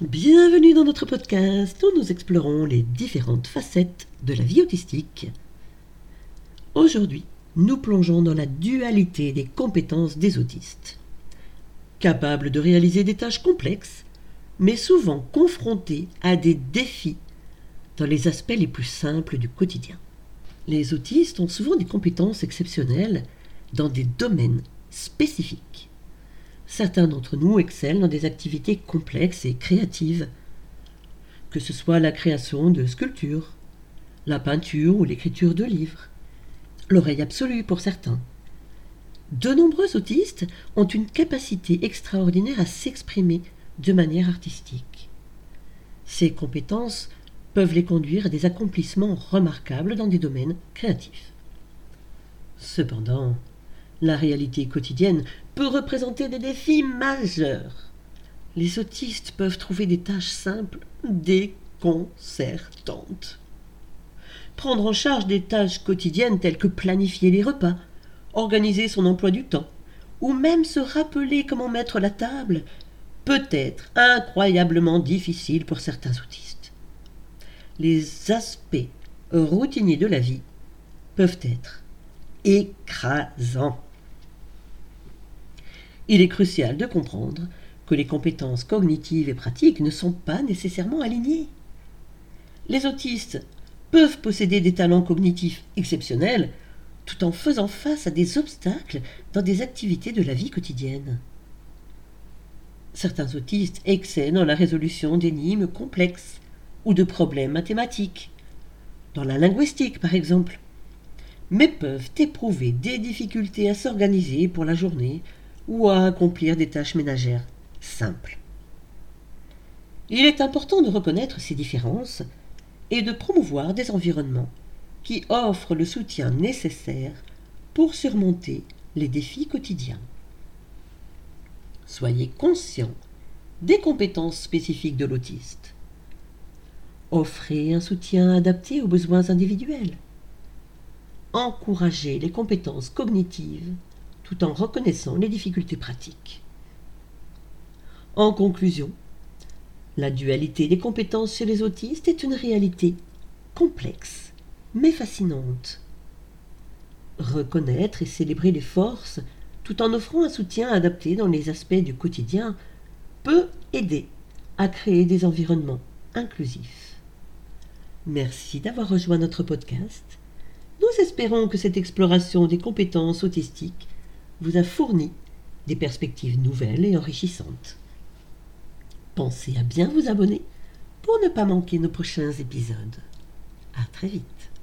Bienvenue dans notre podcast où nous explorons les différentes facettes de la vie autistique. Aujourd'hui, nous plongeons dans la dualité des compétences des autistes. Capables de réaliser des tâches complexes, mais souvent confrontés à des défis dans les aspects les plus simples du quotidien. Les autistes ont souvent des compétences exceptionnelles dans des domaines spécifiques. Certains d'entre nous excellent dans des activités complexes et créatives, que ce soit la création de sculptures, la peinture ou l'écriture de livres. L'oreille absolue pour certains. De nombreux autistes ont une capacité extraordinaire à s'exprimer de manière artistique. Ces compétences peuvent les conduire à des accomplissements remarquables dans des domaines créatifs. Cependant, la réalité quotidienne peut représenter des défis majeurs. Les autistes peuvent trouver des tâches simples déconcertantes. Prendre en charge des tâches quotidiennes telles que planifier les repas, organiser son emploi du temps, ou même se rappeler comment mettre la table, peut être incroyablement difficile pour certains autistes. Les aspects routiniers de la vie peuvent être écrasants. Il est crucial de comprendre que les compétences cognitives et pratiques ne sont pas nécessairement alignées. Les autistes peuvent posséder des talents cognitifs exceptionnels tout en faisant face à des obstacles dans des activités de la vie quotidienne. Certains autistes excellent dans la résolution d'énigmes complexes ou de problèmes mathématiques, dans la linguistique par exemple, mais peuvent éprouver des difficultés à s'organiser pour la journée ou à accomplir des tâches ménagères simples. Il est important de reconnaître ces différences et de promouvoir des environnements qui offrent le soutien nécessaire pour surmonter les défis quotidiens. Soyez conscient des compétences spécifiques de l'autiste. Offrez un soutien adapté aux besoins individuels. Encouragez les compétences cognitives tout en reconnaissant les difficultés pratiques. En conclusion, la dualité des compétences chez les autistes est une réalité complexe, mais fascinante. Reconnaître et célébrer les forces, tout en offrant un soutien adapté dans les aspects du quotidien, peut aider à créer des environnements inclusifs. Merci d'avoir rejoint notre podcast. Nous espérons que cette exploration des compétences autistiques vous a fourni des perspectives nouvelles et enrichissantes. Pensez à bien vous abonner pour ne pas manquer nos prochains épisodes. À très vite.